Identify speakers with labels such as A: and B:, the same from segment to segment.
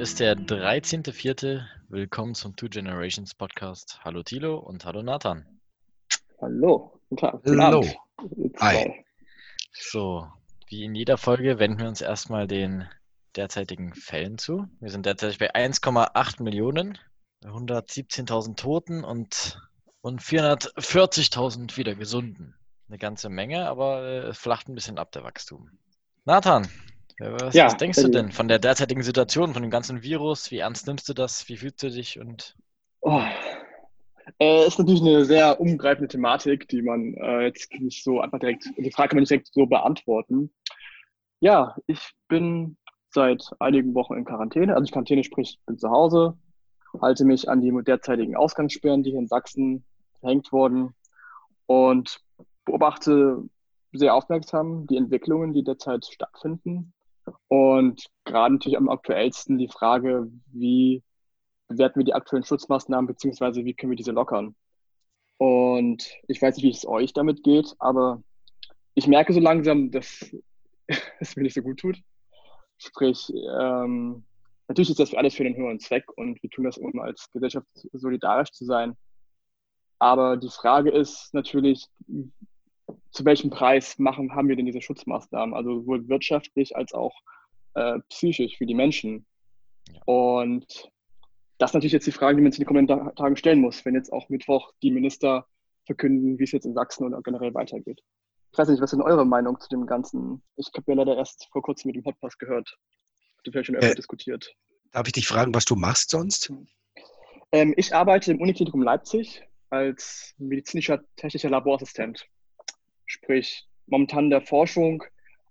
A: ist der 13.04. Willkommen zum Two Generations Podcast. Hallo Thilo und hallo Nathan.
B: Hallo.
C: Hallo.
A: Hi. So, wie in jeder Folge wenden wir uns erstmal den derzeitigen Fällen zu. Wir sind derzeit bei 1,8 Millionen, 117.000 Toten und, und 440.000 wieder Gesunden. Eine ganze Menge, aber äh, es flacht ein bisschen ab, der Wachstum. Nathan, was, ja, was denkst du denn von der derzeitigen Situation, von dem ganzen Virus? Wie ernst nimmst du das? Wie fühlst du dich? Und
B: oh, äh, ist natürlich eine sehr umgreifende Thematik, die man äh, jetzt nicht so einfach direkt, die Frage kann man nicht direkt so beantworten. Ja, ich bin seit einigen Wochen in Quarantäne. Also ich Quarantäne sprich, bin zu Hause, halte mich an die derzeitigen Ausgangssperren, die hier in Sachsen verhängt wurden und beobachte sehr aufmerksam die Entwicklungen, die derzeit stattfinden. Und gerade natürlich am aktuellsten die Frage, wie bewerten wir die aktuellen Schutzmaßnahmen, beziehungsweise wie können wir diese lockern. Und ich weiß nicht, wie es euch damit geht, aber ich merke so langsam, dass es mir nicht so gut tut. Sprich, ähm, natürlich ist das alles für den höheren Zweck und wir tun das, um als Gesellschaft solidarisch zu sein. Aber die Frage ist natürlich, zu welchem Preis machen, haben wir denn diese Schutzmaßnahmen? Also sowohl wirtschaftlich als auch äh, psychisch für die Menschen. Ja. Und das ist natürlich jetzt die Frage, die man sich in den kommenden Tagen stellen muss, wenn jetzt auch Mittwoch die Minister verkünden, wie es jetzt in Sachsen oder generell weitergeht. Ich weiß nicht, was ist denn eure Meinung zu dem Ganzen? Ich habe ja leider erst vor kurzem mit dem Podcast gehört. Du vielleicht schon öfter äh, diskutiert.
C: Darf ich dich fragen, was du machst sonst?
B: Ähm, ich arbeite im Uniklinikum Leipzig als medizinischer technischer Laborassistent. Sprich, momentan der Forschung,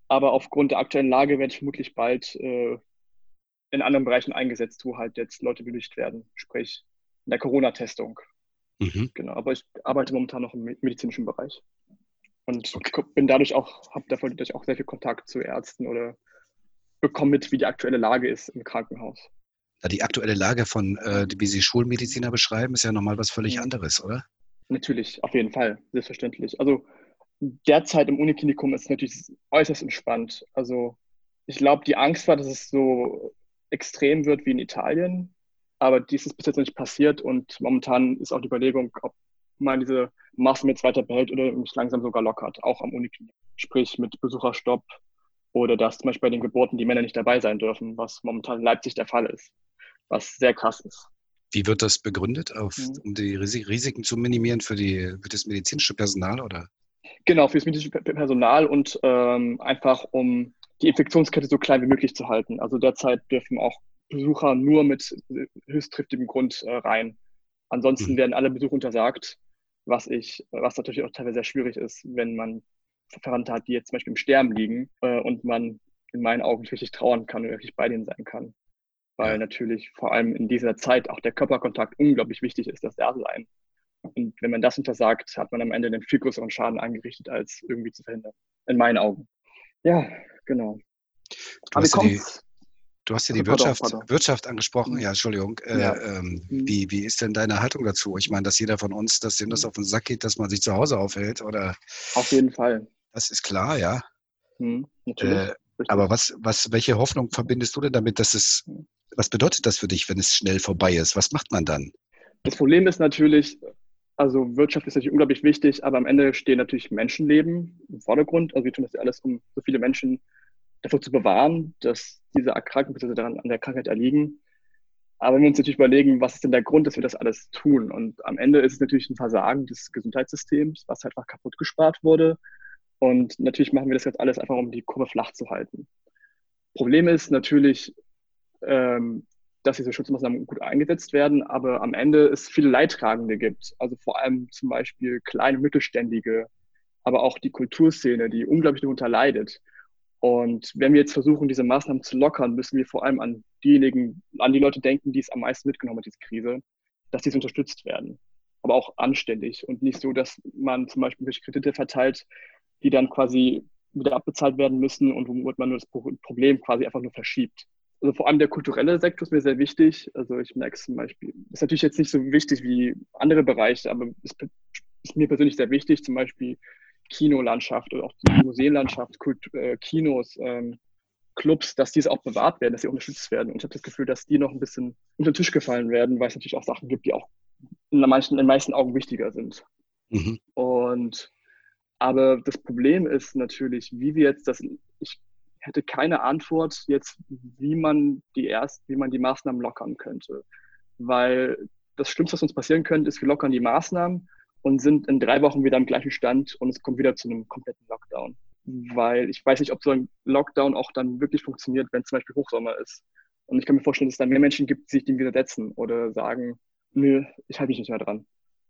B: aber aufgrund der aktuellen Lage werde ich vermutlich bald äh, in anderen Bereichen eingesetzt, wo halt jetzt Leute benötigt werden. Sprich, in der Corona-Testung. Mhm. Genau, aber ich arbeite momentan noch im medizinischen Bereich. Und okay. bin dadurch auch, habe dadurch auch sehr viel Kontakt zu Ärzten oder bekomme mit, wie die aktuelle Lage ist im Krankenhaus.
C: Ja, die aktuelle Lage von, äh, wie Sie Schulmediziner beschreiben, ist ja nochmal was völlig ja. anderes, oder?
B: Natürlich, auf jeden Fall, selbstverständlich. Also derzeit im Uniklinikum ist es natürlich äußerst entspannt. Also ich glaube, die Angst war, dass es so extrem wird wie in Italien, aber dies ist bis jetzt nicht passiert und momentan ist auch die Überlegung, ob man diese Maßnahmen jetzt weiter behält oder mich langsam sogar lockert, auch am Uniklinik. Sprich mit Besucherstopp oder dass zum Beispiel bei den Geburten die Männer nicht dabei sein dürfen, was momentan in Leipzig der Fall ist, was sehr krass ist.
C: Wie wird das begründet, auf, mhm. um die Risiken zu minimieren für, die, für das medizinische Personal? Oder?
B: Genau, für das medizinische Personal und ähm, einfach um die Infektionskette so klein wie möglich zu halten. Also derzeit dürfen auch Besucher nur mit höchsttriftigem Grund äh, rein. Ansonsten mhm. werden alle Besuche untersagt, was ich, was natürlich auch teilweise sehr schwierig ist, wenn man Verwandte hat, die jetzt zum Beispiel im Sterben liegen äh, und man in meinen Augen nicht richtig trauern kann oder richtig bei denen sein kann. Weil natürlich vor allem in dieser Zeit auch der Körperkontakt unglaublich wichtig ist, das Dasein. Und wenn man das untersagt, hat man am Ende einen viel größeren Schaden angerichtet, als irgendwie zu verhindern. In meinen Augen. Ja, genau.
C: Du Aber hast, ja die, du hast ja die Wirtschaft, Wirtschaft angesprochen. Mhm. Ja, Entschuldigung. Äh, ja. Ähm, mhm. wie, wie ist denn deine Haltung dazu? Ich meine, dass jeder von uns, dass dem das auf den Sack geht, dass man sich zu Hause aufhält, oder?
B: Auf jeden Fall.
C: Das ist klar, ja. Mhm, äh, aber was, was, welche Hoffnung verbindest du denn damit, dass es, mhm. was bedeutet das für dich, wenn es schnell vorbei ist? Was macht man dann?
B: Das Problem ist natürlich, also Wirtschaft ist natürlich unglaublich wichtig, aber am Ende stehen natürlich Menschenleben im Vordergrund. Also wir tun das ja alles, um so viele Menschen davor zu bewahren, dass diese Erkrankung bzw. daran an der Krankheit erliegen. Aber wenn wir uns natürlich überlegen, was ist denn der Grund, dass wir das alles tun? Und am Ende ist es natürlich ein Versagen des Gesundheitssystems, was halt einfach kaputt gespart wurde. Und natürlich machen wir das jetzt alles einfach, um die Kurve flach zu halten. Problem ist natürlich, ähm, dass diese Schutzmaßnahmen gut eingesetzt werden, aber am Ende es viele Leidtragende gibt. Also vor allem zum Beispiel kleine Mittelständige, aber auch die Kulturszene, die unglaublich darunter leidet. Und wenn wir jetzt versuchen, diese Maßnahmen zu lockern, müssen wir vor allem an diejenigen, an die Leute denken, die es am meisten mitgenommen hat, diese Krise, dass diese unterstützt werden. Aber auch anständig und nicht so, dass man zum Beispiel durch Kredite verteilt, die dann quasi wieder abbezahlt werden müssen und womit man nur das Problem quasi einfach nur verschiebt also vor allem der kulturelle Sektor ist mir sehr wichtig. Also ich merke es zum Beispiel, ist natürlich jetzt nicht so wichtig wie andere Bereiche, aber ist, ist mir persönlich sehr wichtig, zum Beispiel Kinolandschaft oder auch die Museenlandschaft, Kult, äh, Kinos, ähm, Clubs, dass diese auch bewahrt werden, dass sie unterstützt werden. Und ich habe das Gefühl, dass die noch ein bisschen unter den Tisch gefallen werden, weil es natürlich auch Sachen gibt, die auch in, manchen, in den meisten Augen wichtiger sind. Mhm. Und aber das Problem ist natürlich, wie wir jetzt das, ich hätte keine Antwort jetzt, wie man die erst, wie man die Maßnahmen lockern könnte. Weil das Schlimmste, was uns passieren könnte, ist, wir lockern die Maßnahmen und sind in drei Wochen wieder am gleichen Stand und es kommt wieder zu einem kompletten Lockdown. Weil ich weiß nicht, ob so ein Lockdown auch dann wirklich funktioniert, wenn zum Beispiel Hochsommer ist. Und ich kann mir vorstellen, dass es dann mehr Menschen gibt, die sich dem widersetzen oder sagen, nö, ich halte mich nicht mehr dran.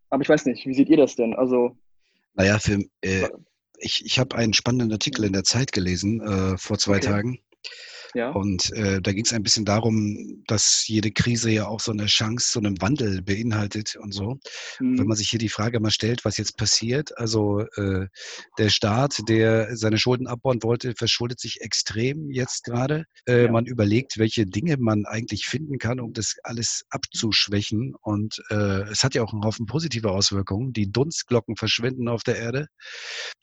B: Aber ich weiß nicht, wie seht ihr das denn? Also.
C: Naja, für, äh, ich, ich habe einen spannenden Artikel in der Zeit gelesen äh, vor zwei okay. Tagen. Ja. Und äh, da ging es ein bisschen darum, dass jede Krise ja auch so eine Chance, so einen Wandel beinhaltet und so. Mhm. Wenn man sich hier die Frage mal stellt, was jetzt passiert, also äh, der Staat, der seine Schulden abbauen wollte, verschuldet sich extrem jetzt gerade. Äh, ja. Man überlegt, welche Dinge man eigentlich finden kann, um das alles abzuschwächen. Und äh, es hat ja auch einen Haufen positive Auswirkungen. Die Dunstglocken verschwinden auf der Erde.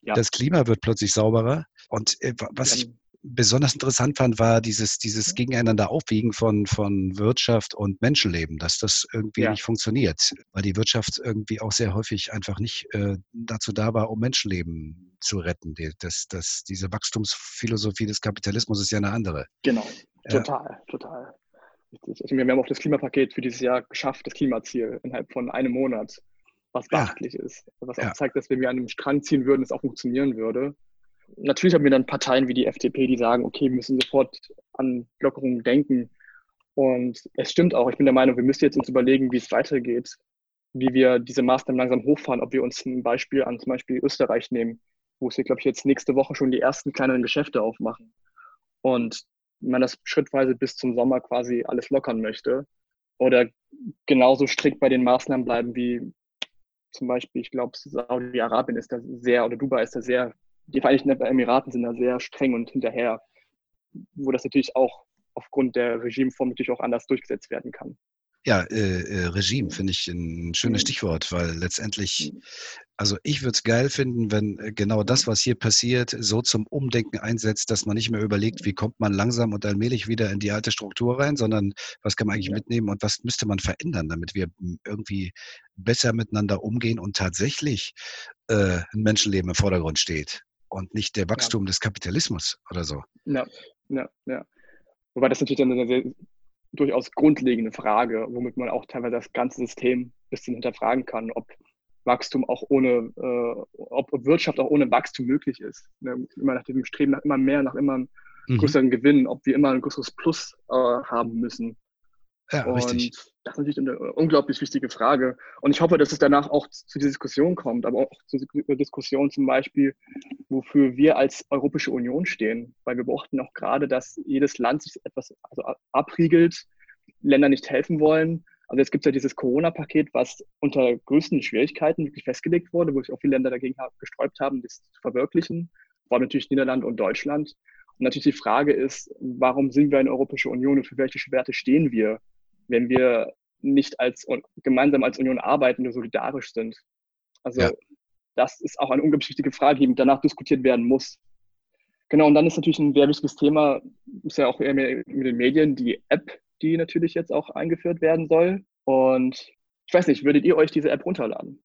C: Ja. Das Klima wird plötzlich sauberer. Und äh, was ich besonders interessant fand, war dieses, dieses Gegeneinander Aufwiegen von, von Wirtschaft und Menschenleben, dass das irgendwie ja. nicht funktioniert, weil die Wirtschaft irgendwie auch sehr häufig einfach nicht äh, dazu da war, um Menschenleben zu retten. Die, das, das, diese Wachstumsphilosophie des Kapitalismus ist ja eine andere.
B: Genau, total, äh, total. Also wir haben auch das Klimapaket für dieses Jahr geschafft, das Klimaziel innerhalb von einem Monat, was beachtlich ja. ist. Was auch ja. zeigt, dass wenn wir an einem Strang ziehen würden, es auch funktionieren würde natürlich haben wir dann Parteien wie die FDP, die sagen, okay, wir müssen sofort an Lockerungen denken. Und es stimmt auch. Ich bin der Meinung, wir müssen jetzt uns überlegen, wie es weitergeht, wie wir diese Maßnahmen langsam hochfahren, ob wir uns ein Beispiel an zum Beispiel Österreich nehmen, wo sie, glaube ich, jetzt nächste Woche schon die ersten kleineren Geschäfte aufmachen. Und man das schrittweise bis zum Sommer quasi alles lockern möchte. Oder genauso strikt bei den Maßnahmen bleiben wie zum Beispiel, ich glaube, Saudi-Arabien ist da sehr, oder Dubai ist da sehr die Vereinigten Emiraten sind da sehr streng und hinterher, wo das natürlich auch aufgrund der Regimeform natürlich auch anders durchgesetzt werden kann.
C: Ja, äh, äh, Regime finde ich ein schönes mhm. Stichwort, weil letztendlich, mhm. also ich würde es geil finden, wenn äh, genau das, was hier passiert, so zum Umdenken einsetzt, dass man nicht mehr überlegt, wie kommt man langsam und allmählich wieder in die alte Struktur rein, sondern was kann man eigentlich mitnehmen und was müsste man verändern, damit wir irgendwie besser miteinander umgehen und tatsächlich äh, ein Menschenleben im Vordergrund steht und nicht der Wachstum ja. des Kapitalismus oder so.
B: Ja, ja, ja. Wobei das natürlich eine sehr, durchaus grundlegende Frage, womit man auch teilweise das ganze System ein bisschen hinterfragen kann, ob Wachstum auch ohne, äh, ob Wirtschaft auch ohne Wachstum möglich ist. Ne? Immer nach dem Streben nach immer mehr, nach immer mhm. größeren mhm. Gewinn, ob wir immer ein größeres Plus äh, haben müssen.
C: Ja, und richtig.
B: Das ist natürlich eine unglaublich wichtige Frage. Und ich hoffe, dass es danach auch zu dieser Diskussion kommt, aber auch zu dieser Diskussion zum Beispiel, wofür wir als Europäische Union stehen. Weil wir beobachten auch gerade, dass jedes Land sich etwas also abriegelt, Länder nicht helfen wollen. Also jetzt gibt es ja dieses Corona-Paket, was unter größten Schwierigkeiten wirklich festgelegt wurde, wo sich auch viele Länder dagegen gesträubt haben, das zu verwirklichen. Vor allem natürlich Niederland und Deutschland. Und natürlich die Frage ist, warum sind wir eine Europäische Union und für welche Werte stehen wir? Wenn wir nicht als gemeinsam als Union arbeiten und solidarisch sind. Also ja. das ist auch eine unglaublich wichtige Frage, die danach diskutiert werden muss. Genau, und dann ist natürlich ein sehr wichtiges Thema, ist ja auch eher mit den Medien, die App, die natürlich jetzt auch eingeführt werden soll. Und ich weiß nicht, würdet ihr euch diese App runterladen?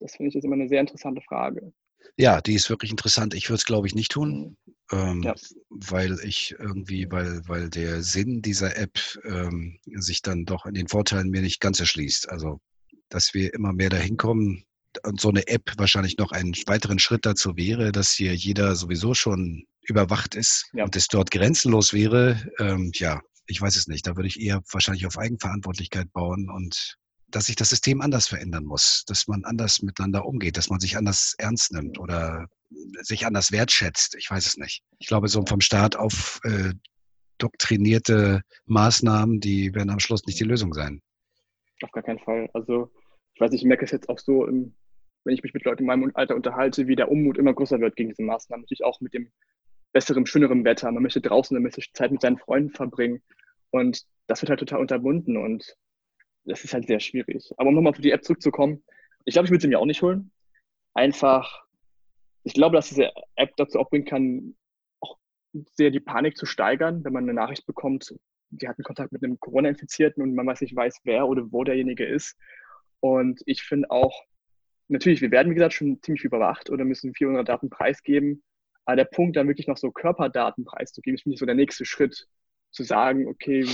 B: Das finde ich ist immer eine sehr interessante Frage.
C: Ja, die ist wirklich interessant. Ich würde es, glaube ich, nicht tun, ähm, ja. weil ich irgendwie, weil, weil der Sinn dieser App ähm, sich dann doch in den Vorteilen mir nicht ganz erschließt. Also, dass wir immer mehr dahin kommen und so eine App wahrscheinlich noch einen weiteren Schritt dazu wäre, dass hier jeder sowieso schon überwacht ist ja. und es dort grenzenlos wäre. Ähm, ja, ich weiß es nicht. Da würde ich eher wahrscheinlich auf Eigenverantwortlichkeit bauen und dass sich das System anders verändern muss, dass man anders miteinander umgeht, dass man sich anders ernst nimmt oder sich anders wertschätzt. Ich weiß es nicht. Ich glaube, so vom Staat auf äh, doktrinierte Maßnahmen, die werden am Schluss nicht die Lösung sein.
B: Auf gar keinen Fall. Also ich weiß nicht, ich merke es jetzt auch so, wenn ich mich mit Leuten in meinem Alter unterhalte, wie der Unmut immer größer wird gegen diese Maßnahmen. Natürlich auch mit dem besseren, schöneren Wetter. Man möchte draußen, man möchte Zeit mit seinen Freunden verbringen. Und das wird halt total unterbunden. Und das ist halt sehr schwierig. Aber um nochmal auf die App zurückzukommen, ich glaube, ich würde sie mir auch nicht holen. Einfach, ich glaube, dass diese App dazu auch bringen kann, auch sehr die Panik zu steigern, wenn man eine Nachricht bekommt, sie hatten Kontakt mit einem Corona-Infizierten und man weiß nicht weiß, wer oder wo derjenige ist. Und ich finde auch, natürlich, wir werden, wie gesagt, schon ziemlich überwacht oder müssen viel unserer Daten preisgeben. Aber der Punkt, dann wirklich noch so Körperdaten preiszugeben, ist für mich so der nächste Schritt. Zu sagen, okay,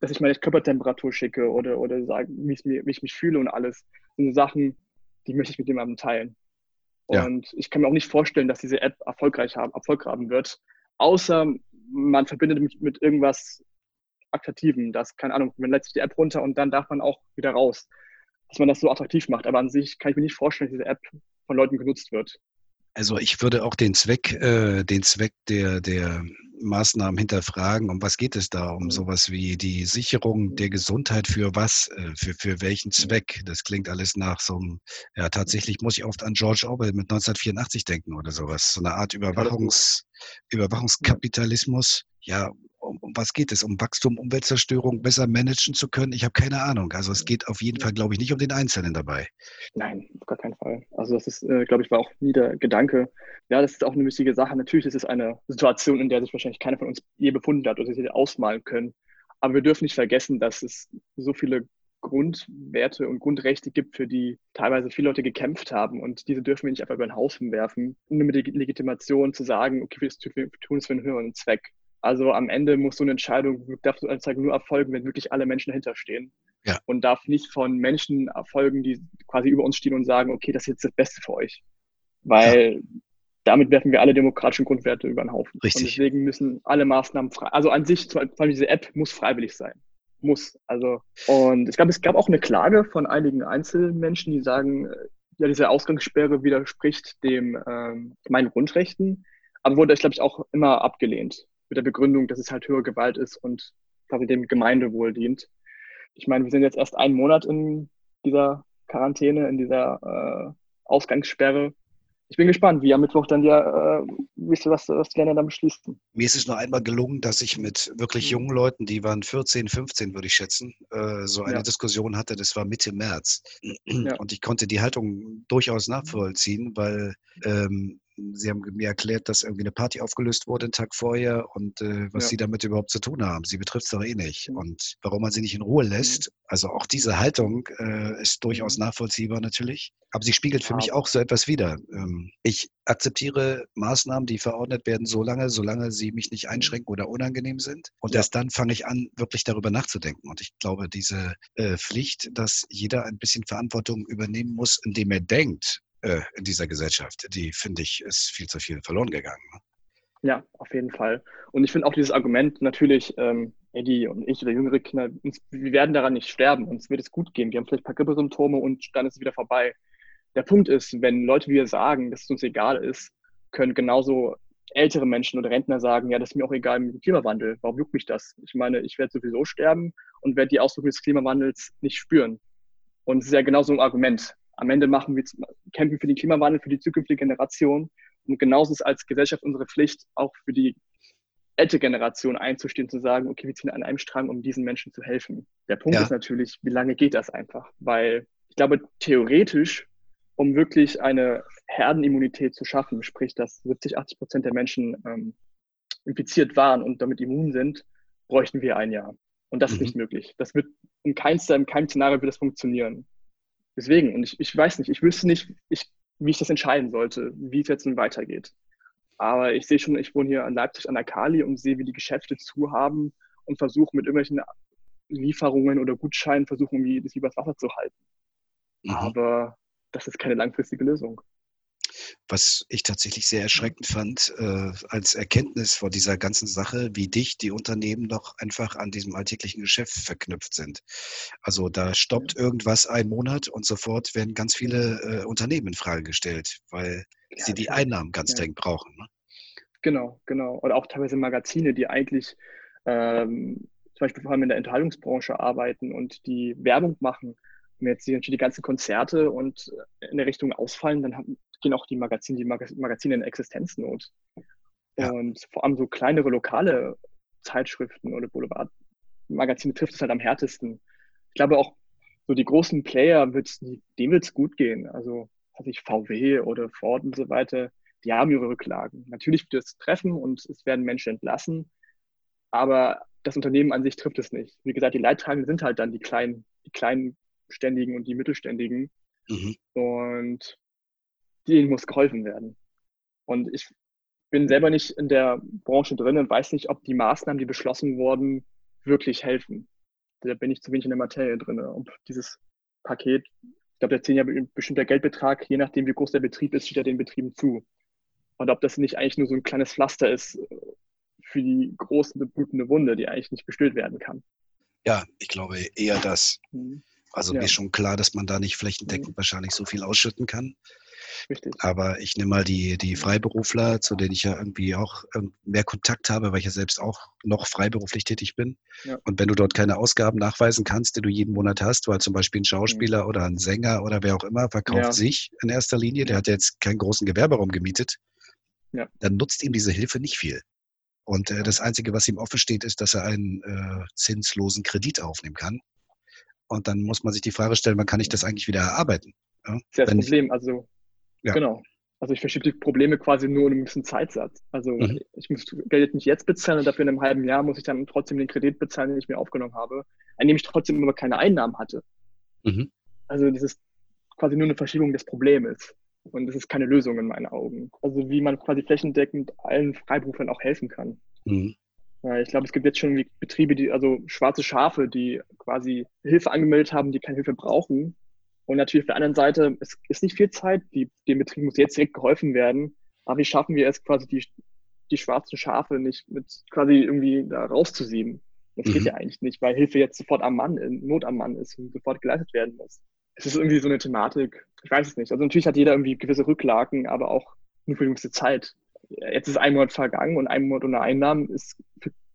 B: dass ich meine Körpertemperatur schicke oder, oder sagen, wie ich, wie ich mich fühle und alles. Das sind Sachen, die möchte ich mit jemandem teilen. Ja. Und ich kann mir auch nicht vorstellen, dass diese App erfolgreich haben, Erfolg haben wird, außer man verbindet mit, mit irgendwas Attraktiven. Das, keine Ahnung, man lädt sich die App runter und dann darf man auch wieder raus. Dass man das so attraktiv macht. Aber an sich kann ich mir nicht vorstellen, dass diese App von Leuten genutzt wird.
C: Also ich würde auch den Zweck, äh, den Zweck der, der Maßnahmen hinterfragen. Um was geht es da? Um mhm. sowas wie die Sicherung der Gesundheit für was? Äh, für, für welchen Zweck? Das klingt alles nach so einem, ja, tatsächlich muss ich oft an George Orwell mit 1984 denken oder sowas. So eine Art Überwachungs, Überwachungskapitalismus. Ja, um, um, was geht es? Um Wachstum, Umweltzerstörung besser managen zu können? Ich habe keine Ahnung. Also es geht auf jeden Fall, glaube ich, nicht um den Einzelnen dabei.
B: Nein, auf gar keinen Fall. Also das ist, äh, glaube ich, war auch nie der Gedanke. Ja, das ist auch eine wichtige Sache. Natürlich ist es eine Situation, in der sich wahrscheinlich keiner von uns je befunden hat oder sich ausmalen können. Aber wir dürfen nicht vergessen, dass es so viele Grundwerte und Grundrechte gibt, für die teilweise viele Leute gekämpft haben. Und diese dürfen wir nicht einfach über den Haufen werfen, nur mit der Legitimation zu sagen, okay, wir tun es für einen höheren Zweck. Also am Ende muss so eine Entscheidung, darf so eine Entscheidung nur erfolgen, wenn wirklich alle Menschen dahinter stehen. Ja. Und darf nicht von Menschen erfolgen, die quasi über uns stehen und sagen, okay, das ist jetzt das Beste für euch. Weil ja. damit werfen wir alle demokratischen Grundwerte über den Haufen. Richtig. Und deswegen müssen alle Maßnahmen frei, also an sich, vor allem diese App muss freiwillig sein. Muss. Also, und es gab, es gab auch eine Klage von einigen Einzelmenschen, die sagen, ja, diese Ausgangssperre widerspricht dem ähm, meinen Grundrechten, aber wurde, glaube ich, auch immer abgelehnt mit der Begründung, dass es halt höhere Gewalt ist und quasi dem Gemeindewohl dient. Ich meine, wir sind jetzt erst einen Monat in dieser Quarantäne, in dieser äh, Ausgangssperre. Ich bin gespannt, wie am Mittwoch dann ja, äh, wisst ihr, was, was die Länder dann beschließen.
C: Mir ist es nur einmal gelungen, dass ich mit wirklich mhm. jungen Leuten, die waren 14, 15, würde ich schätzen, äh, so eine ja. Diskussion hatte. Das war Mitte März. Ja. Und ich konnte die Haltung durchaus nachvollziehen, weil ähm, Sie haben mir erklärt, dass irgendwie eine Party aufgelöst wurde einen Tag vorher und äh, was ja. Sie damit überhaupt zu tun haben. Sie betrifft es doch eh nicht. Mhm. Und warum man sie nicht in Ruhe mhm. lässt, also auch diese Haltung äh, ist durchaus mhm. nachvollziehbar natürlich. Aber sie spiegelt für ja. mich auch so etwas wider. Ähm, ich akzeptiere Maßnahmen, die verordnet werden, so lange, solange sie mich nicht einschränken oder unangenehm sind. Und ja. erst dann fange ich an, wirklich darüber nachzudenken. Und ich glaube, diese äh, Pflicht, dass jeder ein bisschen Verantwortung übernehmen muss, indem er denkt, äh, in dieser Gesellschaft. Die, finde ich, ist viel zu viel verloren gegangen. Ne?
B: Ja, auf jeden Fall. Und ich finde auch dieses Argument natürlich, ähm, Eddie und ich oder jüngere Kinder, uns, wir werden daran nicht sterben, uns wird es gut gehen. Wir haben vielleicht ein paar Grippesymptome und dann ist es wieder vorbei. Der Punkt ist, wenn Leute wie wir sagen, dass es uns egal ist, können genauso ältere Menschen oder Rentner sagen, ja, das ist mir auch egal mit dem Klimawandel. Warum juckt mich das? Ich meine, ich werde sowieso sterben und werde die Auswirkungen des Klimawandels nicht spüren. Und es ist ja genauso ein Argument am Ende machen wir kämpfen für den Klimawandel, für die zukünftige Generation. Und genauso ist als Gesellschaft unsere Pflicht, auch für die ältere Generation einzustehen, zu sagen, okay, wir ziehen an einem Strang, um diesen Menschen zu helfen. Der Punkt ja. ist natürlich, wie lange geht das einfach? Weil ich glaube, theoretisch, um wirklich eine Herdenimmunität zu schaffen, sprich, dass 70, 80 Prozent der Menschen ähm, infiziert waren und damit immun sind, bräuchten wir ein Jahr. Und das mhm. ist nicht möglich. Das wird in, keinster, in keinem Szenario wird das funktionieren. Deswegen, und ich, ich weiß nicht, ich wüsste nicht, ich, wie ich das entscheiden sollte, wie es jetzt nun weitergeht. Aber ich sehe schon, ich wohne hier in Leipzig an der Kali und sehe, wie die Geschäfte zu haben und versuche mit irgendwelchen Lieferungen oder Gutscheinen versuchen, irgendwie das übers Wasser zu halten. Mhm. Aber das ist keine langfristige Lösung
C: was ich tatsächlich sehr erschreckend fand, äh, als Erkenntnis vor dieser ganzen Sache, wie dicht die Unternehmen noch einfach an diesem alltäglichen Geschäft verknüpft sind. Also da stoppt irgendwas ein Monat und sofort werden ganz viele äh, Unternehmen in Frage gestellt, weil ja, sie die Einnahmen ganz ja. dringend brauchen. Ne?
B: Genau, genau. Oder auch teilweise Magazine, die eigentlich ähm, zum Beispiel vor allem in der Enthaltungsbranche arbeiten und die Werbung machen. Wenn jetzt die, die ganzen Konzerte und in der Richtung ausfallen, dann haben, gehen auch die Magazine, die Magazine in Existenznot. Ja. Und vor allem so kleinere lokale Zeitschriften oder Boulevardmagazine trifft es halt am härtesten. Ich glaube auch, so die großen Player, wird's, denen wird es gut gehen. Also, weiß ich, VW oder Ford und so weiter, die haben ihre Rücklagen. Natürlich wird es treffen und es werden Menschen entlassen, aber das Unternehmen an sich trifft es nicht. Wie gesagt, die Leidtragenden sind halt dann die kleinen, die kleinen Ständigen und die Mittelständigen. Mhm. Und denen muss geholfen werden. Und ich bin selber nicht in der Branche drin und weiß nicht, ob die Maßnahmen, die beschlossen wurden, wirklich helfen. Da bin ich zu wenig in der Materie drin. Ob dieses Paket, ich glaube, der 10 ja bestimmter Geldbetrag, je nachdem, wie groß der Betrieb ist, steht ja den Betrieben zu. Und ob das nicht eigentlich nur so ein kleines Pflaster ist äh, für die große, blutende Wunde, die eigentlich nicht gestillt werden kann.
C: Ja, ich glaube eher das. Mhm. Also ja. mir ist schon klar, dass man da nicht flächendeckend mhm. wahrscheinlich so viel ausschütten kann. Richtig. Aber ich nehme mal die, die Freiberufler, zu denen ich ja irgendwie auch ähm, mehr Kontakt habe, weil ich ja selbst auch noch freiberuflich tätig bin. Ja. Und wenn du dort keine Ausgaben nachweisen kannst, die du jeden Monat hast, weil zum Beispiel ein Schauspieler mhm. oder ein Sänger oder wer auch immer verkauft ja. sich in erster Linie, der hat jetzt keinen großen Gewerberaum gemietet, ja. dann nutzt ihm diese Hilfe nicht viel. Und äh, das Einzige, was ihm offen steht, ist, dass er einen äh, zinslosen Kredit aufnehmen kann. Und dann muss man sich die Frage stellen, wann kann ich das eigentlich wieder erarbeiten?
B: Ja? Das ist ja das Problem. Also, ja. genau. Also ich verschiebe die Probleme quasi nur in einem gewissen Zeitsatz. Also mhm. ich muss Geld nicht jetzt bezahlen und dafür in einem halben Jahr muss ich dann trotzdem den Kredit bezahlen, den ich mir aufgenommen habe, an dem ich trotzdem aber keine Einnahmen hatte. Mhm. Also das ist quasi nur eine Verschiebung des Problems. Und das ist keine Lösung in meinen Augen. Also wie man quasi flächendeckend allen Freiberuflern auch helfen kann. Mhm. Ich glaube, es gibt jetzt schon Betriebe, die, also schwarze Schafe, die quasi Hilfe angemeldet haben, die keine Hilfe brauchen. Und natürlich auf der anderen Seite, es ist nicht viel Zeit, die, dem Betrieb muss jetzt direkt geholfen werden. Aber wie schaffen wir es quasi, die, die schwarzen Schafe nicht mit quasi irgendwie da rauszusieben? Das mhm. geht ja eigentlich nicht, weil Hilfe jetzt sofort am Mann, Not am Mann ist und sofort geleistet werden muss. Es ist irgendwie so eine Thematik, ich weiß es nicht. Also natürlich hat jeder irgendwie gewisse Rücklagen, aber auch nur für eine gewisse Zeit jetzt ist ein Monat vergangen und ein Monat ohne Einnahmen ist,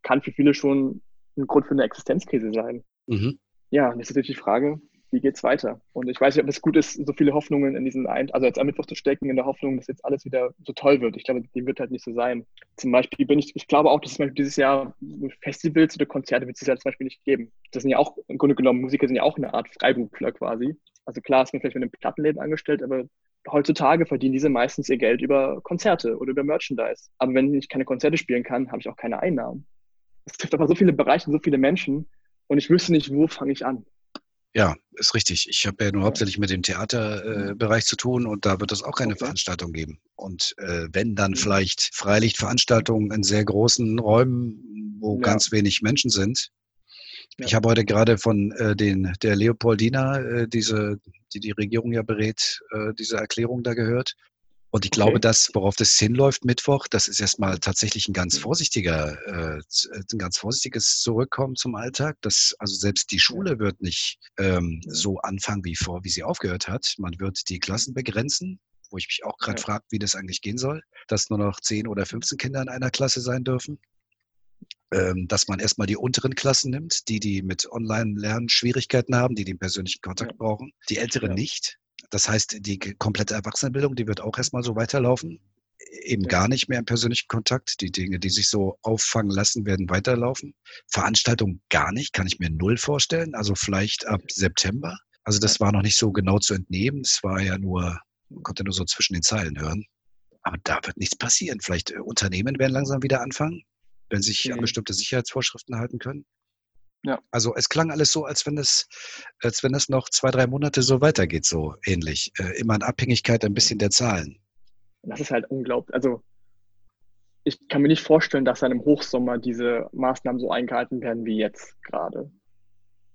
B: kann für viele schon ein Grund für eine Existenzkrise sein. Mhm. Ja, das ist natürlich die Frage, wie geht es weiter? Und ich weiß nicht, ob es gut ist, so viele Hoffnungen in diesen ein, also jetzt am Mittwoch zu stecken, in der Hoffnung, dass jetzt alles wieder so toll wird. Ich glaube, dem wird halt nicht so sein. Zum Beispiel bin ich, ich glaube auch, dass es dieses Jahr Festivals oder Konzerte wird es ja zum Beispiel nicht geben. Das sind ja auch, im Grunde genommen, Musiker sind ja auch eine Art Freiberufler quasi. Also klar ist man vielleicht mit einem Plattenleben angestellt, aber heutzutage verdienen diese meistens ihr Geld über Konzerte oder über Merchandise. Aber wenn ich keine Konzerte spielen kann, habe ich auch keine Einnahmen. Es trifft aber so viele Bereiche, so viele Menschen und ich wüsste nicht, wo fange ich an.
C: Ja, ist richtig. Ich habe ja nur hauptsächlich mit dem Theaterbereich äh, zu tun und da wird es auch keine okay. Veranstaltung geben. Und äh, wenn dann mhm. vielleicht Freilichtveranstaltungen in sehr großen Räumen, wo ja. ganz wenig Menschen sind, ich habe heute gerade von äh, den, der Leopoldina, äh, diese, die die Regierung ja berät, äh, diese Erklärung da gehört. Und ich okay. glaube, das, worauf das hinläuft Mittwoch, das ist erstmal tatsächlich ein ganz vorsichtiger, äh, ein ganz vorsichtiges Zurückkommen zum Alltag. Das, also selbst die Schule wird nicht ähm, so anfangen wie vor, wie sie aufgehört hat. Man wird die Klassen begrenzen, wo ich mich auch gerade ja. frage, wie das eigentlich gehen soll, dass nur noch 10 oder 15 Kinder in einer Klasse sein dürfen. Ähm, dass man erstmal die unteren Klassen nimmt, die, die mit Online-Lernen Schwierigkeiten haben, die den persönlichen Kontakt ja. brauchen, die älteren ja. nicht. Das heißt, die komplette Erwachsenenbildung, die wird auch erstmal so weiterlaufen. Eben ja. gar nicht mehr im persönlichen Kontakt. Die Dinge, die sich so auffangen lassen, werden weiterlaufen. Veranstaltung gar nicht, kann ich mir null vorstellen. Also vielleicht ab September. Also das war noch nicht so genau zu entnehmen. Es war ja nur, man konnte nur so zwischen den Zeilen hören. Aber da wird nichts passieren. Vielleicht äh, Unternehmen werden langsam wieder anfangen wenn sie sich an bestimmte Sicherheitsvorschriften halten können. Ja. Also es klang alles so, als wenn es, als wenn es noch zwei, drei Monate so weitergeht, so ähnlich. Äh, immer in Abhängigkeit ein bisschen der Zahlen.
B: Das ist halt unglaublich. Also ich kann mir nicht vorstellen, dass dann im Hochsommer diese Maßnahmen so eingehalten werden wie jetzt gerade.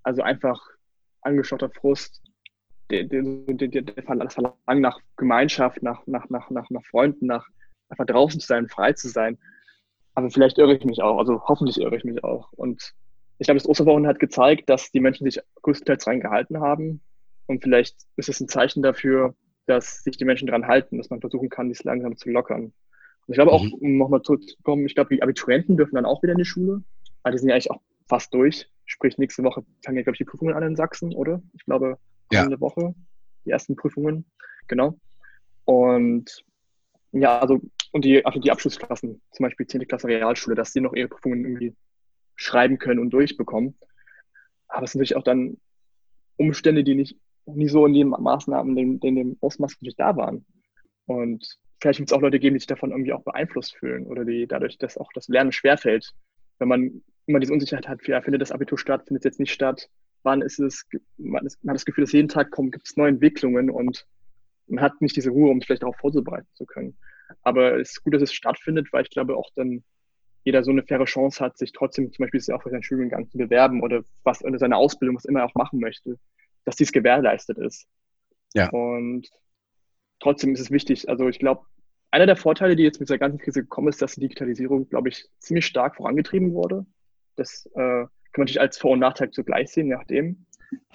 B: Also einfach angeschauter Frust, der, der, der, der Verlangen nach Gemeinschaft, nach, nach, nach, nach, nach Freunden, nach einfach draußen zu sein, frei zu sein. Aber vielleicht irre ich mich auch. Also hoffentlich irre ich mich auch. Und ich glaube, das Osterwochenende hat gezeigt, dass die Menschen sich größtenteils dran gehalten haben. Und vielleicht ist es ein Zeichen dafür, dass sich die Menschen dran halten, dass man versuchen kann, dies langsam zu lockern. Und ich glaube auch, mhm. um nochmal zurückzukommen, ich glaube, die Abiturienten dürfen dann auch wieder in die Schule. Aber die sind ja eigentlich auch fast durch. Sprich, nächste Woche fangen ja, glaube ich, die Prüfungen an in Sachsen, oder? Ich glaube, kommende ja. Woche die ersten Prüfungen. Genau. Und ja, also und die, also die Abschlussklassen, zum Beispiel 10. Klasse Realschule, dass sie noch ihre Prüfungen irgendwie schreiben können und durchbekommen. Aber es sind natürlich auch dann Umstände, die nicht nie so in den Maßnahmen, in dem, in dem Ausmaß natürlich da waren. Und vielleicht wird es auch Leute geben, die sich davon irgendwie auch beeinflusst fühlen oder die dadurch, dass auch das Lernen schwerfällt. Wenn man immer diese Unsicherheit hat, ja, findet das Abitur statt, findet es jetzt nicht statt, wann ist es, man, ist, man hat das Gefühl, dass jeden Tag kommen, gibt es neue Entwicklungen und man hat nicht diese Ruhe, um sich vielleicht darauf vorzubereiten zu können. Aber es ist gut, dass es stattfindet, weil ich glaube auch dann jeder so eine faire Chance hat, sich trotzdem zum Beispiel auch für seinen Studiengang zu bewerben oder was oder seine Ausbildung, was immer er auch machen möchte, dass dies gewährleistet ist. Ja. Und trotzdem ist es wichtig. Also ich glaube, einer der Vorteile, die jetzt mit dieser ganzen Krise gekommen ist, dass die Digitalisierung, glaube ich, ziemlich stark vorangetrieben wurde. Das äh, kann man natürlich als Vor- und Nachteil zugleich sehen, je nachdem.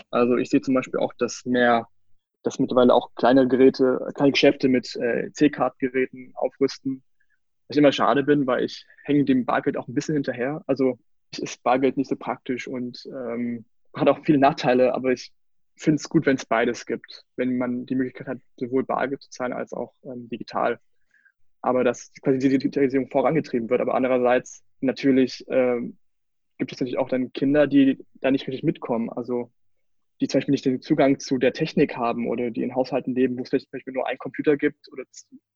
B: Also ich sehe zum Beispiel auch, dass mehr, dass mittlerweile auch kleine Geräte, kleine Geschäfte mit äh, C-Card-Geräten aufrüsten. Was ich immer schade bin, weil ich hänge dem Bargeld auch ein bisschen hinterher. Also ist Bargeld nicht so praktisch und ähm, hat auch viele Nachteile, aber ich finde es gut, wenn es beides gibt, wenn man die Möglichkeit hat, sowohl Bargeld zu zahlen als auch ähm, digital. Aber dass quasi die Digitalisierung vorangetrieben wird. Aber andererseits natürlich ähm, gibt es natürlich auch dann Kinder, die da nicht richtig mitkommen. Also die zum Beispiel nicht den Zugang zu der Technik haben oder die in Haushalten leben, wo es vielleicht zum Beispiel nur einen Computer gibt, oder,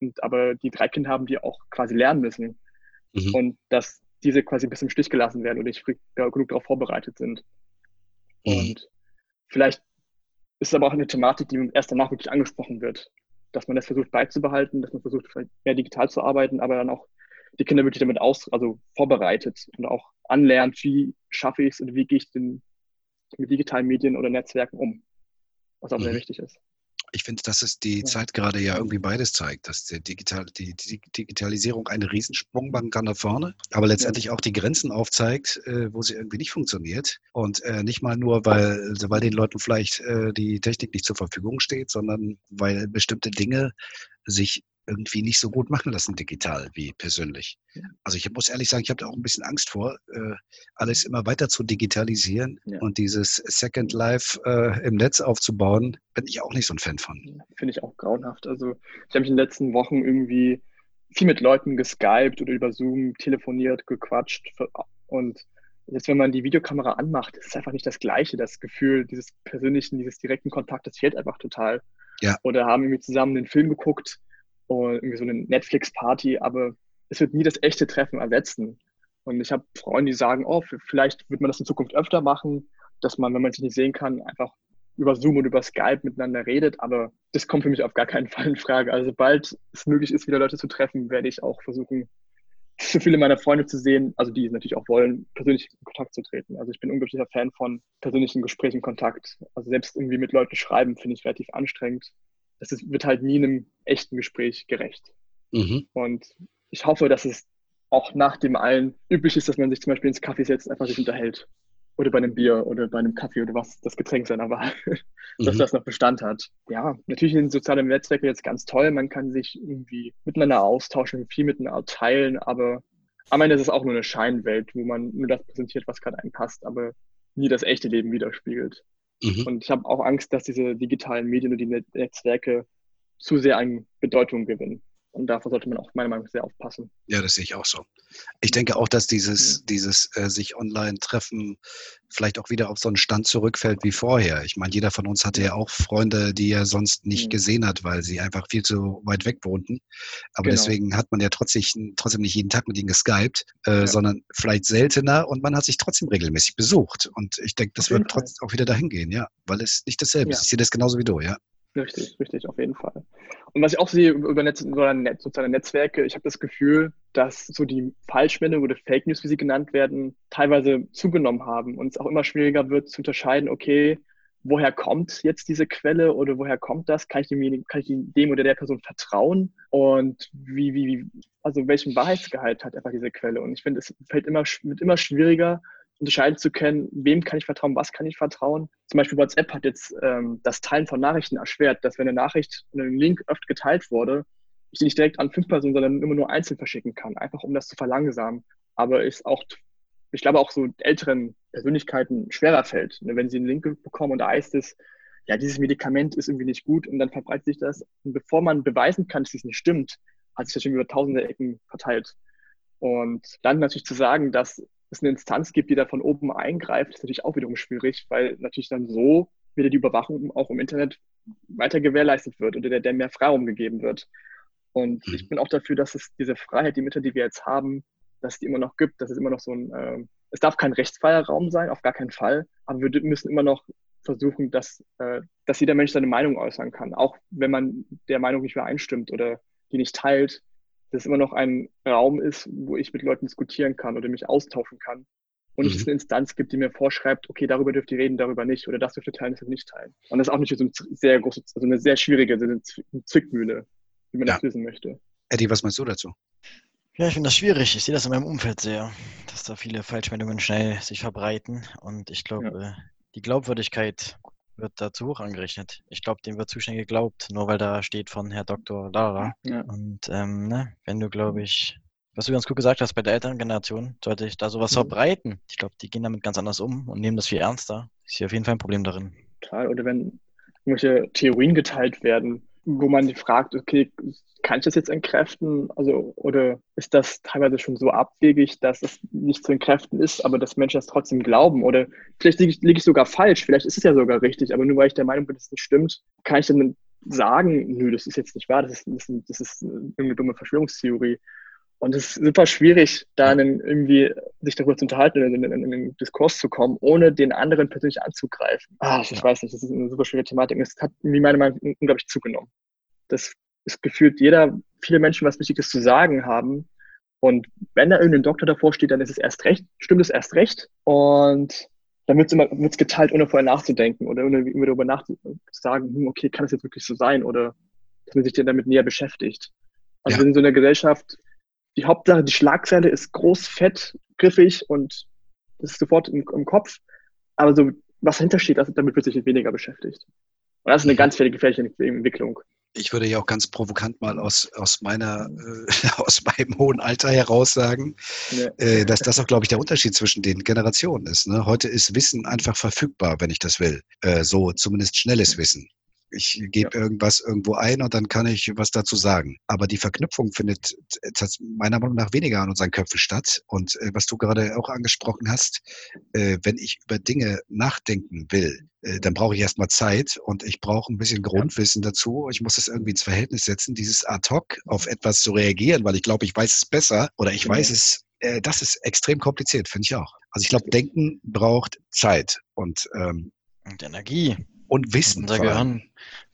B: und, aber die drei Kinder haben, die auch quasi lernen müssen. Mhm. Und dass diese quasi ein bisschen im Stich gelassen werden und nicht genug darauf vorbereitet sind. Mhm. Und vielleicht ist es aber auch eine Thematik, die erst danach wirklich angesprochen wird. Dass man das versucht beizubehalten, dass man versucht, mehr digital zu arbeiten, aber dann auch die Kinder wirklich damit aus, also vorbereitet und auch anlernt, wie schaffe ich es und wie gehe ich denn mit digitalen Medien oder Netzwerken um, was auch mhm. sehr wichtig ist
C: ich finde, dass es die ja. Zeit gerade ja irgendwie beides zeigt, dass die, Digital, die, die Digitalisierung einen Riesensprung machen kann nach vorne, aber letztendlich ja. auch die Grenzen aufzeigt, äh, wo sie irgendwie nicht funktioniert. Und äh, nicht mal nur, weil, weil den Leuten vielleicht äh, die Technik nicht zur Verfügung steht, sondern weil bestimmte Dinge sich irgendwie nicht so gut machen lassen digital wie persönlich. Also ich muss ehrlich sagen, ich habe da auch ein bisschen Angst vor, äh, alles immer weiter zu digitalisieren ja. und dieses Second Life äh, im Netz aufzubauen, bin ich auch nicht so ein Fan von.
B: Finde ich auch grauenhaft. Also ich habe mich in den letzten Wochen irgendwie viel mit Leuten geskypt oder über Zoom telefoniert, gequatscht und jetzt, wenn man die Videokamera anmacht, ist es einfach nicht das Gleiche. Das Gefühl dieses persönlichen, dieses direkten Kontaktes fehlt einfach total. Ja. Oder haben irgendwie zusammen den Film geguckt und irgendwie so eine Netflix-Party, aber es wird nie das echte Treffen ersetzen. Und ich habe Freunde, die sagen, oh, vielleicht wird man das in Zukunft öfter machen, dass man, wenn man sich nicht sehen kann, einfach über Zoom und über Skype miteinander redet, aber das kommt für mich auf gar keinen Fall in Frage. Also sobald es möglich ist, wieder Leute zu treffen, werde ich auch versuchen, so viele meiner Freunde zu sehen, also die natürlich auch wollen, persönlich in Kontakt zu treten. Also ich bin unglaublicher Fan von persönlichen Gesprächen, Kontakt. Also selbst irgendwie mit Leuten schreiben, finde ich relativ anstrengend es ist, wird halt nie einem echten Gespräch gerecht. Mhm. Und ich hoffe, dass es auch nach dem allen üblich ist, dass man sich zum Beispiel ins Kaffee setzt, einfach sich unterhält. Oder bei einem Bier oder bei einem Kaffee oder was das Getränk seiner Wahl, dass mhm. das noch Bestand hat. Ja, natürlich sind soziale Netzwerke jetzt ganz toll. Man kann sich irgendwie miteinander austauschen, viel miteinander teilen, aber am Ende ist es auch nur eine Scheinwelt, wo man nur das präsentiert, was gerade einem passt, aber nie das echte Leben widerspiegelt. Mhm. Und ich habe auch Angst, dass diese digitalen Medien und die Netzwerke zu sehr an Bedeutung gewinnen. Und davor sollte man auch meiner Meinung nach sehr aufpassen.
C: Ja, das sehe ich auch so. Ich denke auch, dass dieses, ja. dieses äh, sich online treffen vielleicht auch wieder auf so einen Stand zurückfällt wie vorher. Ich meine, jeder von uns hatte ja auch Freunde, die er sonst nicht mhm. gesehen hat, weil sie einfach viel zu weit weg wohnten. Aber genau. deswegen hat man ja trotzdem, trotzdem nicht jeden Tag mit ihnen geskypt, äh, ja. sondern vielleicht seltener und man hat sich trotzdem regelmäßig besucht. Und ich denke, das wird trotzdem auch wieder dahin gehen, ja, weil es nicht dasselbe ja. ist. Ich sehe das genauso wie du, ja.
B: Richtig, richtig, auf jeden Fall. Und was ich auch sehe über Netz, soziale Netzwerke, ich habe das Gefühl, dass so die Falschmeldungen oder Fake News, wie sie genannt werden, teilweise zugenommen haben und es auch immer schwieriger wird zu unterscheiden, okay, woher kommt jetzt diese Quelle oder woher kommt das? Kann ich dem, kann ich dem oder der Person vertrauen? Und wie, wie, wie, also welchen Wahrheitsgehalt hat einfach diese Quelle? Und ich finde, es fällt immer, wird immer schwieriger, unterscheiden zu können, wem kann ich vertrauen, was kann ich vertrauen. Zum Beispiel WhatsApp hat jetzt ähm, das Teilen von Nachrichten erschwert, dass wenn eine Nachricht ein Link öfter geteilt wurde, ich die nicht direkt an fünf Personen, sondern immer nur einzeln verschicken kann, einfach um das zu verlangsamen. Aber ist auch, ich glaube auch so älteren Persönlichkeiten schwerer fällt, ne? wenn sie einen Link bekommen und da heißt es, ja, dieses Medikament ist irgendwie nicht gut und dann verbreitet sich das. Und bevor man beweisen kann, dass es nicht stimmt, hat sich das schon über tausende Ecken verteilt. Und dann natürlich zu sagen, dass es eine Instanz gibt, die da von oben eingreift, ist natürlich auch wiederum schwierig, weil natürlich dann so wieder die Überwachung auch im Internet weiter gewährleistet wird oder der, der mehr Freiraum gegeben wird. Und ich bin auch dafür, dass es diese Freiheit, die Mitte, die wir jetzt haben, dass es die immer noch gibt, dass es immer noch so ein, äh, es darf kein rechtsfreier Raum sein, auf gar keinen Fall, aber wir müssen immer noch versuchen, dass, äh, dass jeder Mensch seine Meinung äußern kann, auch wenn man der Meinung nicht übereinstimmt oder die nicht teilt, dass es immer noch ein Raum ist, wo ich mit Leuten diskutieren kann oder mich austauschen kann und nicht mhm. es eine Instanz gibt, die mir vorschreibt, okay, darüber dürft ihr reden, darüber nicht oder das dürft ihr teilen, das dürft ihr nicht teilen. Und das ist auch nicht so eine sehr große, also eine sehr schwierige eine Zwickmühle, wie man ja. das lösen möchte.
C: Eddie, was meinst du dazu?
A: Ja, ich finde das schwierig. Ich sehe das in meinem Umfeld sehr, dass da viele Falschmeldungen schnell sich verbreiten. Und ich glaube, ja. die Glaubwürdigkeit wird da zu hoch angerechnet. Ich glaube, dem wird zu schnell geglaubt, nur weil da steht von Herr Dr. Lara. Ja. Und ähm, ne, wenn du, glaube ich, was du ganz gut gesagt hast, bei der älteren Generation sollte ich da sowas mhm. verbreiten. Ich glaube, die gehen damit ganz anders um und nehmen das viel ernster. Ich sehe auf jeden Fall ein Problem darin.
B: Total. Oder wenn irgendwelche Theorien geteilt werden, wo man fragt, okay, kann ich das jetzt entkräften? Also, oder ist das teilweise schon so abwegig, dass es nicht zu entkräften ist, aber dass Menschen das trotzdem glauben? Oder vielleicht liege ich, liege ich sogar falsch, vielleicht ist es ja sogar richtig, aber nur weil ich der Meinung bin, dass es nicht stimmt, kann ich dann sagen, nö, das ist jetzt nicht wahr, das ist, das ist, das ist eine dumme Verschwörungstheorie. Und es ist super schwierig, da einen, irgendwie sich darüber zu unterhalten, in, in, in einen Diskurs zu kommen, ohne den anderen persönlich anzugreifen. Ah, ich ja. weiß nicht, das ist eine super schwierige Thematik. Es hat, wie meine Meinung, unglaublich zugenommen. Das ist gefühlt jeder, viele Menschen was Wichtiges zu sagen haben. Und wenn da irgendein Doktor davor steht, dann ist es erst recht, stimmt es erst recht. Und dann wird es immer wird's geteilt, ohne vorher nachzudenken oder ohne darüber nachzusagen, hm, okay, kann das jetzt wirklich so sein? Oder dass man sich damit näher beschäftigt. Also ja. wir sind in so einer Gesellschaft, die Hauptsache, die Schlagzeile ist groß, fett, griffig und das ist sofort im, im Kopf. Aber so, was dahinter steht, das, damit wird sich weniger beschäftigt. Und das ist eine ganz gefährliche Entwicklung.
C: Ich würde ja auch ganz provokant mal aus, aus meiner, äh, aus meinem hohen Alter heraus sagen, ja. äh, dass das auch, glaube ich, der Unterschied zwischen den Generationen ist. Ne? Heute ist Wissen einfach verfügbar, wenn ich das will. Äh, so zumindest schnelles Wissen. Ich gebe ja. irgendwas irgendwo ein und dann kann ich was dazu sagen. Aber die Verknüpfung findet meiner Meinung nach weniger an unseren Köpfen statt. Und äh, was du gerade auch angesprochen hast, äh, wenn ich über Dinge nachdenken will, äh, dann brauche ich erstmal Zeit und ich brauche ein bisschen Grundwissen ja. dazu. Ich muss das irgendwie ins Verhältnis setzen, dieses ad hoc auf etwas zu reagieren, weil ich glaube, ich weiß es besser oder ich genau. weiß es äh, das ist extrem kompliziert, finde ich auch. Also ich glaube, Denken braucht Zeit und, ähm,
A: und Energie
C: und Wissen.
A: Unser Gehirn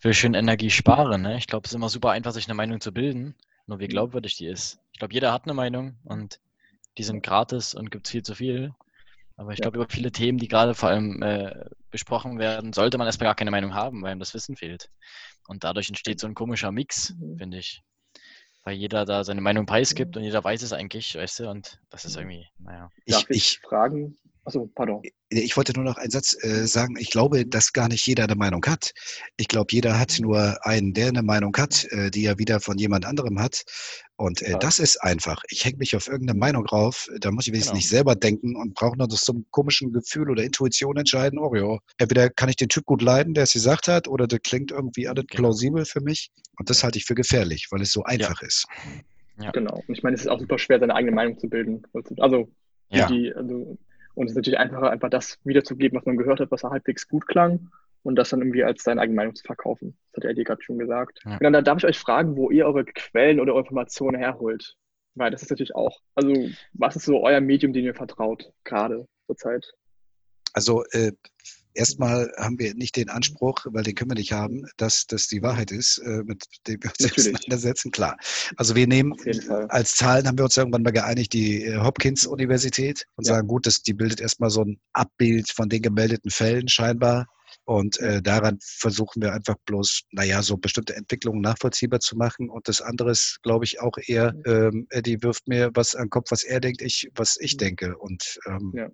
A: will schön Energie sparen. Ne? Ich glaube, es ist immer super einfach, sich eine Meinung zu bilden, nur wie mhm. glaubwürdig die ist. Ich glaube, jeder hat eine Meinung und die sind gratis und gibt es viel zu viel. Aber ich glaube, über viele Themen, die gerade vor allem äh, besprochen werden, sollte man erstmal gar keine Meinung haben, weil ihm das Wissen fehlt. Und dadurch entsteht so ein komischer Mix, mhm. finde ich. Weil jeder da seine Meinung preisgibt mhm. und jeder weiß es eigentlich, weißt du, und das ist irgendwie, naja.
B: Darf ich, ich fragen, Achso, pardon.
C: Ich wollte nur noch einen Satz äh, sagen. Ich glaube, dass gar nicht jeder eine Meinung hat. Ich glaube, jeder hat nur einen, der eine Meinung hat, äh, die er wieder von jemand anderem hat. Und äh, das ist einfach. Ich hänge mich auf irgendeine Meinung rauf. Da muss ich wenigstens genau. nicht selber denken und brauche nur so einem komischen Gefühl oder Intuition entscheiden. Oh ja, entweder kann ich den Typ gut leiden, der es gesagt hat, oder der klingt irgendwie alles genau. plausibel für mich. Und das halte ich für gefährlich, weil es so einfach ja. ist.
B: Ja. Genau. Und ich meine, es ist auch super schwer, seine eigene Meinung zu bilden. Also, ja. die, also und es ist natürlich einfacher, einfach das wiederzugeben, was man gehört hat, was halbwegs gut klang und das dann irgendwie als seine eigene Meinung zu verkaufen. Das hat Eddie gerade schon gesagt. Ja. Und dann darf ich euch fragen, wo ihr eure Quellen oder eure Informationen herholt. Weil das ist natürlich auch, also was ist so euer Medium, dem ihr vertraut, gerade zur Zeit?
C: Also äh, erstmal haben wir nicht den Anspruch, weil den können wir nicht haben, dass das die Wahrheit ist, äh, mit dem wir uns Natürlich. auseinandersetzen. Klar. Also wir nehmen als Zahlen haben wir uns irgendwann mal geeinigt, die äh, Hopkins-Universität und ja. sagen, gut, das, die bildet erstmal so ein Abbild von den gemeldeten Fällen scheinbar. Und äh, daran versuchen wir einfach bloß, naja, so bestimmte Entwicklungen nachvollziehbar zu machen. Und das andere ist, glaube ich, auch eher, ähm, Eddie wirft mir was an den Kopf, was er denkt, ich, was ich mhm. denke. Und ähm, ja.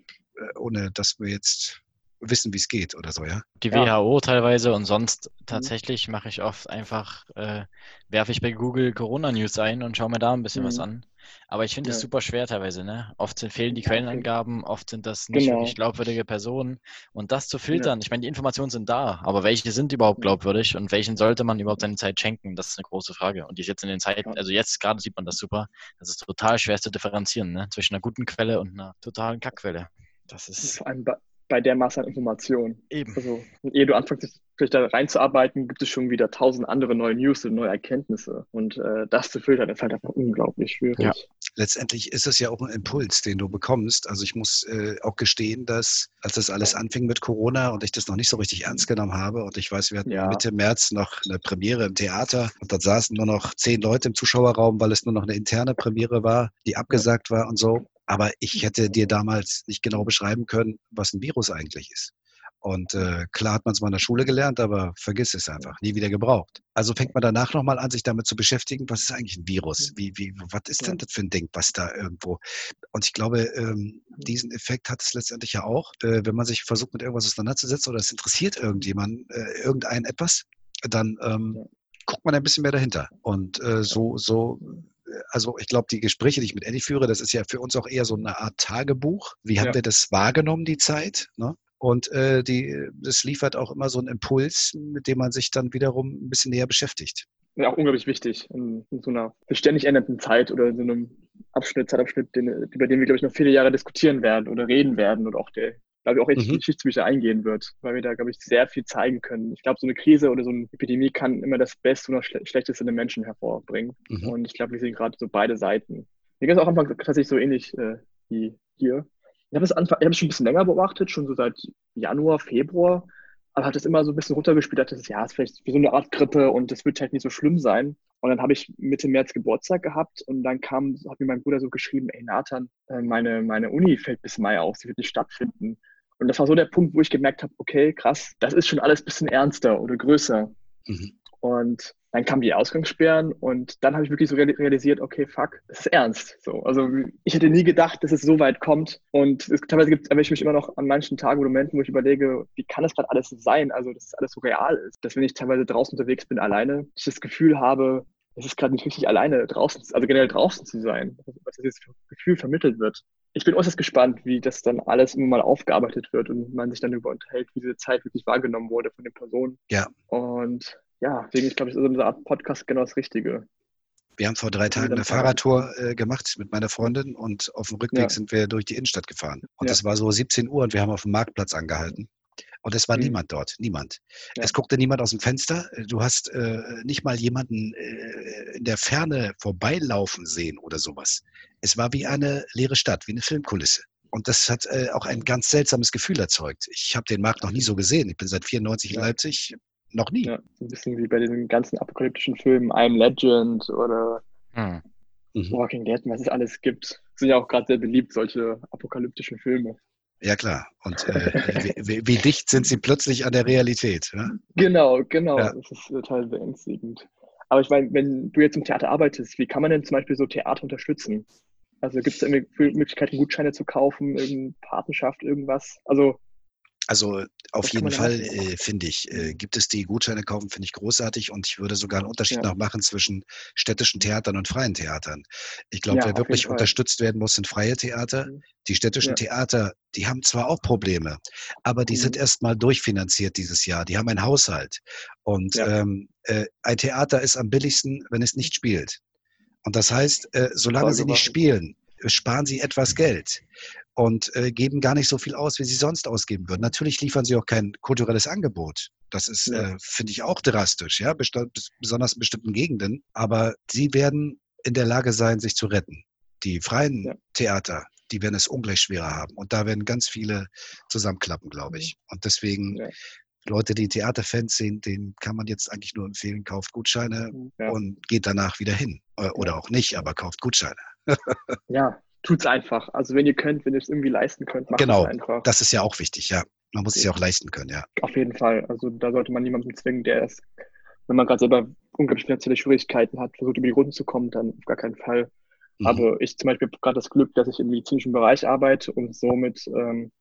C: Äh, ohne dass wir jetzt wissen, wie es geht oder so, ja?
A: Die WHO teilweise und sonst mhm. tatsächlich mache ich oft einfach, äh, werfe ich bei Google Corona News ein und schaue mir da ein bisschen mhm. was an. Aber ich finde es ja. super schwer teilweise, ne? Oft sind, fehlen die Quellenangaben, oft sind das nicht genau. wirklich glaubwürdige Personen. Und das zu filtern, ja. ich meine, die Informationen sind da, aber welche sind überhaupt glaubwürdig und welchen sollte man überhaupt seine Zeit schenken? Das ist eine große Frage. Und die ist jetzt in den Zeiten, also jetzt gerade sieht man das super, das ist total schwer zu differenzieren, ne? Zwischen einer guten Quelle und einer totalen Kackquelle. Das ist.
B: Vor allem bei, der Masse an Informationen.
A: Eben.
B: Also, ehe du anfängst, vielleicht da reinzuarbeiten, gibt es schon wieder tausend andere neue News und neue Erkenntnisse. Und äh, das zu filtern, ist halt einfach unglaublich schwierig. Ja.
C: Letztendlich ist es ja auch ein Impuls, den du bekommst. Also ich muss äh, auch gestehen, dass als das alles anfing mit Corona und ich das noch nicht so richtig ernst genommen habe und ich weiß, wir hatten ja. Mitte März noch eine Premiere im Theater und dort saßen nur noch zehn Leute im Zuschauerraum, weil es nur noch eine interne Premiere war, die abgesagt war und so. Aber ich hätte dir damals nicht genau beschreiben können, was ein Virus eigentlich ist. Und äh, klar hat man es mal in der Schule gelernt, aber vergiss es einfach, nie wieder gebraucht. Also fängt man danach nochmal an, sich damit zu beschäftigen, was ist eigentlich ein Virus? Wie, wie, was ist denn das für ein Ding, was da irgendwo? Und ich glaube, ähm, diesen Effekt hat es letztendlich ja auch, äh, wenn man sich versucht, mit irgendwas auseinanderzusetzen oder es interessiert irgendjemand, äh, irgendein etwas, dann ähm, guckt man ein bisschen mehr dahinter. Und äh, so, so also ich glaube, die Gespräche, die ich mit Eddie führe, das ist ja für uns auch eher so eine Art Tagebuch. Wie haben ja. wir das wahrgenommen, die Zeit? Ne? Und äh, die, das liefert auch immer so einen Impuls, mit dem man sich dann wiederum ein bisschen näher beschäftigt.
B: Ja, auch unglaublich wichtig in, in so einer ständig ändernden Zeit oder in so einem Abschnitt, Zeitabschnitt, den, über den wir, glaube ich, noch viele Jahre diskutieren werden oder reden werden und auch der, glaube ich, auch echt mhm. Geschichtsbücher eingehen wird, weil wir da, glaube ich, sehr viel zeigen können. Ich glaube, so eine Krise oder so eine Epidemie kann immer das Beste oder Schlechteste in den Menschen hervorbringen. Mhm. Und ich glaube, wir sehen gerade so beide Seiten. Mir ging es auch am Anfang tatsächlich so ähnlich äh, wie hier ich habe es habe es schon ein bisschen länger beobachtet, schon so seit Januar, Februar, aber hat es immer so ein bisschen runtergespielt, dachte, das ja, ist vielleicht wie so eine Art Grippe und das wird halt nicht so schlimm sein. Und dann habe ich Mitte März Geburtstag gehabt und dann kam, hat mir mein Bruder so geschrieben, ey Nathan, äh, meine, meine Uni fällt bis Mai aus, sie wird nicht stattfinden. Und das war so der Punkt, wo ich gemerkt habe, okay, krass, das ist schon alles ein bisschen ernster oder größer. Mhm. Und dann kamen die Ausgangssperren und dann habe ich wirklich so realisiert, okay, fuck, das ist ernst. So, also ich hätte nie gedacht, dass es so weit kommt. Und es, teilweise gibt es mich immer noch an manchen Tagen oder Momenten, wo ich überlege, wie kann das gerade alles sein? Also, dass es alles so real ist. Dass wenn ich teilweise draußen unterwegs bin, alleine, ich das Gefühl habe, es ist gerade nicht richtig alleine draußen, also generell draußen zu sein, was dieses Gefühl vermittelt wird. Ich bin äußerst gespannt, wie das dann alles immer mal aufgearbeitet wird und man sich dann darüber unterhält, wie diese Zeit wirklich wahrgenommen wurde von den Personen.
C: Ja.
B: Und ja, deswegen, ich glaube, ist unsere Art Podcast genau das Richtige.
C: Wir haben vor drei Tagen eine Fahrradtour äh, gemacht mit meiner Freundin und auf dem Rückweg ja. sind wir durch die Innenstadt gefahren. Und es ja. war so 17 Uhr und wir haben auf dem Marktplatz angehalten. Und es war mhm. niemand dort, niemand. Ja. Es guckte niemand aus dem Fenster. Du hast äh, nicht mal jemanden äh, in der Ferne vorbeilaufen sehen oder sowas. Es war wie eine leere Stadt, wie eine Filmkulisse. Und das hat äh, auch ein ganz seltsames Gefühl erzeugt. Ich habe den Markt noch nie so gesehen. Ich bin seit 94 in Leipzig, noch nie. Ja,
B: so ein bisschen wie bei den ganzen apokalyptischen Filmen, I'm Legend oder hm. mhm. Walking Dead, was es alles gibt. Sind ja auch gerade sehr beliebt, solche apokalyptischen Filme.
C: Ja, klar. Und äh, wie, wie, dicht sind sie plötzlich an der Realität? Ja?
B: Genau, genau. Ja. Das ist total beängstigend. Aber ich meine, wenn du jetzt im Theater arbeitest, wie kann man denn zum Beispiel so Theater unterstützen? Also gibt es da Möglichkeiten, Gutscheine zu kaufen, irgendeine Patenschaft, irgendwas? Also
C: also auf jeden Fall, äh, finde ich, äh, gibt es die Gutscheine kaufen, finde ich großartig und ich würde sogar einen Unterschied ja. noch machen zwischen städtischen Theatern und freien Theatern. Ich glaube, ja, wer wirklich unterstützt werden muss, sind freie Theater. Mhm. Die städtischen ja. Theater, die haben zwar auch Probleme, aber die mhm. sind erstmal durchfinanziert dieses Jahr. Die haben einen Haushalt. Und ähm, äh, ein Theater ist am billigsten, wenn es nicht spielt. Und das heißt, äh, solange sie nicht spielen, sparen sie etwas Geld und äh, geben gar nicht so viel aus, wie sie sonst ausgeben würden. Natürlich liefern sie auch kein kulturelles Angebot. Das ist, ja. äh, finde ich, auch drastisch, ja, besonders in bestimmten Gegenden. Aber sie werden in der Lage sein, sich zu retten. Die freien ja. Theater, die werden es ungleich schwerer haben. Und da werden ganz viele zusammenklappen, glaube ich. Und deswegen ja. Leute, die Theaterfans sind, denen kann man jetzt eigentlich nur empfehlen, kauft Gutscheine ja. und geht danach wieder hin. Äh, oder auch nicht, aber kauft Gutscheine.
B: ja, tut's einfach. Also wenn ihr könnt, wenn ihr es irgendwie leisten könnt, macht
C: genau,
B: es einfach.
C: Das ist ja auch wichtig, ja. Man muss es ja auch leisten können, ja.
B: Auf jeden Fall. Also da sollte man niemanden zwingen, der es, wenn man gerade selber unglaublich finanzielle Schwierigkeiten hat, versucht über die Runden zu kommen, dann auf gar keinen Fall. Mhm. Aber ich zum Beispiel habe gerade das Glück, dass ich im medizinischen Bereich arbeite und somit ähm,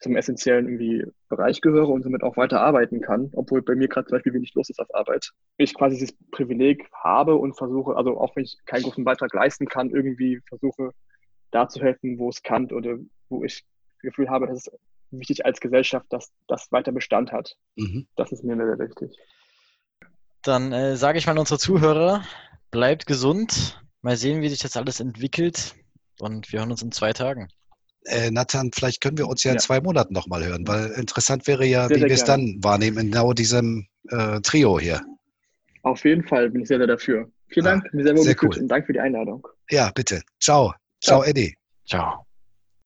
B: zum essentiellen irgendwie Bereich gehöre und somit auch weiter arbeiten kann, obwohl bei mir gerade zum Beispiel wenig los ist auf Arbeit. Ich quasi dieses Privileg habe und versuche, also auch wenn ich keinen großen Beitrag leisten kann, irgendwie versuche, da zu helfen, wo es kann oder wo ich das Gefühl habe, dass es wichtig als Gesellschaft, dass das weiter Bestand hat. Mhm. Das ist mir sehr wichtig.
A: Dann äh, sage ich mal an unsere Zuhörer, bleibt gesund. Mal sehen, wie sich das alles entwickelt. Und wir hören uns in zwei Tagen.
C: äh, Nathan, vielleicht können wir uns ja in zwei Monaten nochmal hören, weil interessant wäre ja, sehr, wie wir es dann wahrnehmen in genau diesem äh, Trio hier.
B: Auf jeden Fall bin ich sehr, sehr dafür. Vielen ah, Dank, mir sehr,
C: sehr cool.
B: und Dank für die Einladung.
C: Ja, bitte. Ciao. Ciao, Ciao Eddie.
A: Ciao.